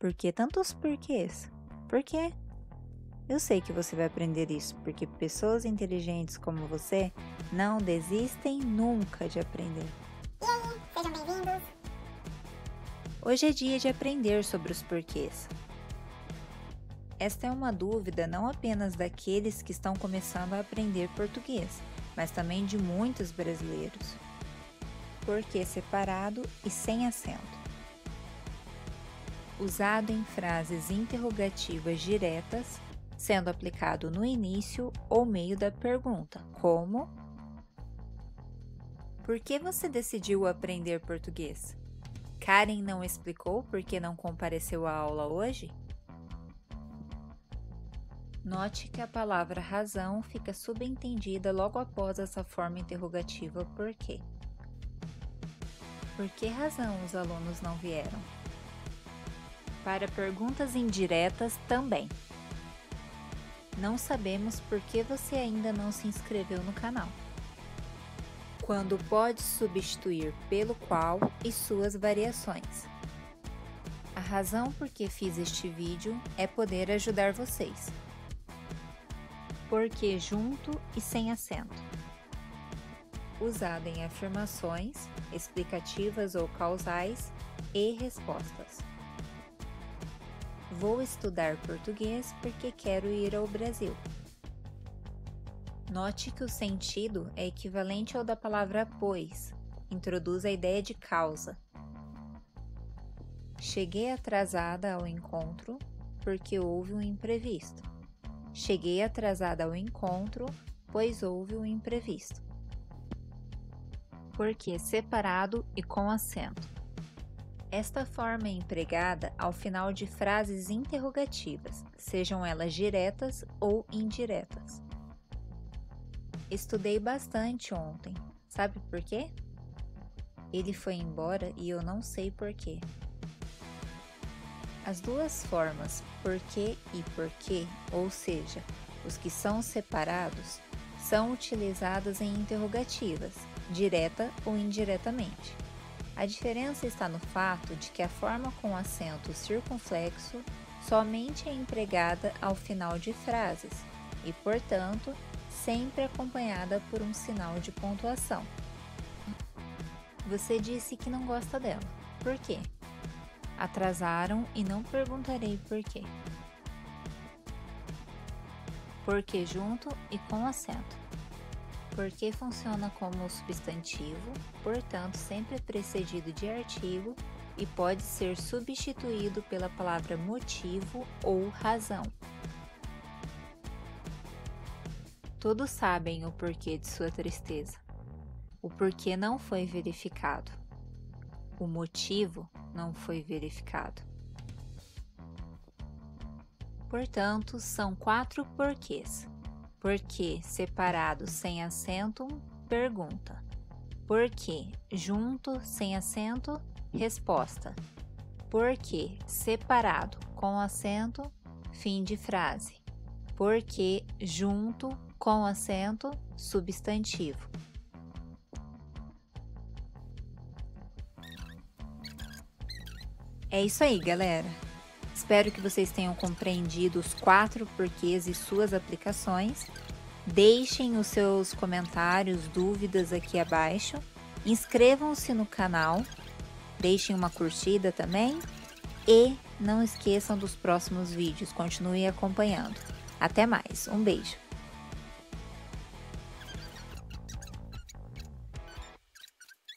Por que tantos porquês? Por quê? Eu sei que você vai aprender isso, porque pessoas inteligentes como você não desistem nunca de aprender. E aí, sejam bem-vindos! Hoje é dia de aprender sobre os porquês. Esta é uma dúvida não apenas daqueles que estão começando a aprender português, mas também de muitos brasileiros. Porquê separado e sem acento. Usado em frases interrogativas diretas, sendo aplicado no início ou meio da pergunta, como: Por que você decidiu aprender português? Karen não explicou por que não compareceu à aula hoje? Note que a palavra razão fica subentendida logo após essa forma interrogativa por quê. Por que razão os alunos não vieram? Para perguntas indiretas também. Não sabemos por que você ainda não se inscreveu no canal. Quando pode substituir pelo qual e suas variações. A razão por que fiz este vídeo é poder ajudar vocês porque junto e sem acento. Usado em afirmações, explicativas ou causais e respostas. Vou estudar português porque quero ir ao Brasil. Note que o sentido é equivalente ao da palavra pois, introduz a ideia de causa. Cheguei atrasada ao encontro porque houve um imprevisto. Cheguei atrasada ao encontro, pois houve um imprevisto. Porque separado e com acento. Esta forma é empregada ao final de frases interrogativas, sejam elas diretas ou indiretas. Estudei bastante ontem. Sabe por quê? Ele foi embora e eu não sei por quê. As duas formas porque e porquê, ou seja, os que são separados, são utilizadas em interrogativas, direta ou indiretamente. A diferença está no fato de que a forma com acento circunflexo somente é empregada ao final de frases e, portanto, sempre acompanhada por um sinal de pontuação. Você disse que não gosta dela. Por quê? Atrasaram e não perguntarei por quê. Porque junto e com acento. Porque funciona como substantivo, portanto, sempre precedido de artigo e pode ser substituído pela palavra motivo ou razão. Todos sabem o porquê de sua tristeza. O porquê não foi verificado. O motivo não foi verificado. Portanto, são quatro porquês. Porquê separado sem acento, pergunta. Porquê junto sem acento, resposta. Porquê separado com acento, fim de frase. Porquê junto com acento, substantivo. É isso aí, galera. Espero que vocês tenham compreendido os quatro porquês e suas aplicações. Deixem os seus comentários, dúvidas aqui abaixo. Inscrevam-se no canal, deixem uma curtida também e não esqueçam dos próximos vídeos. Continue acompanhando. Até mais, um beijo!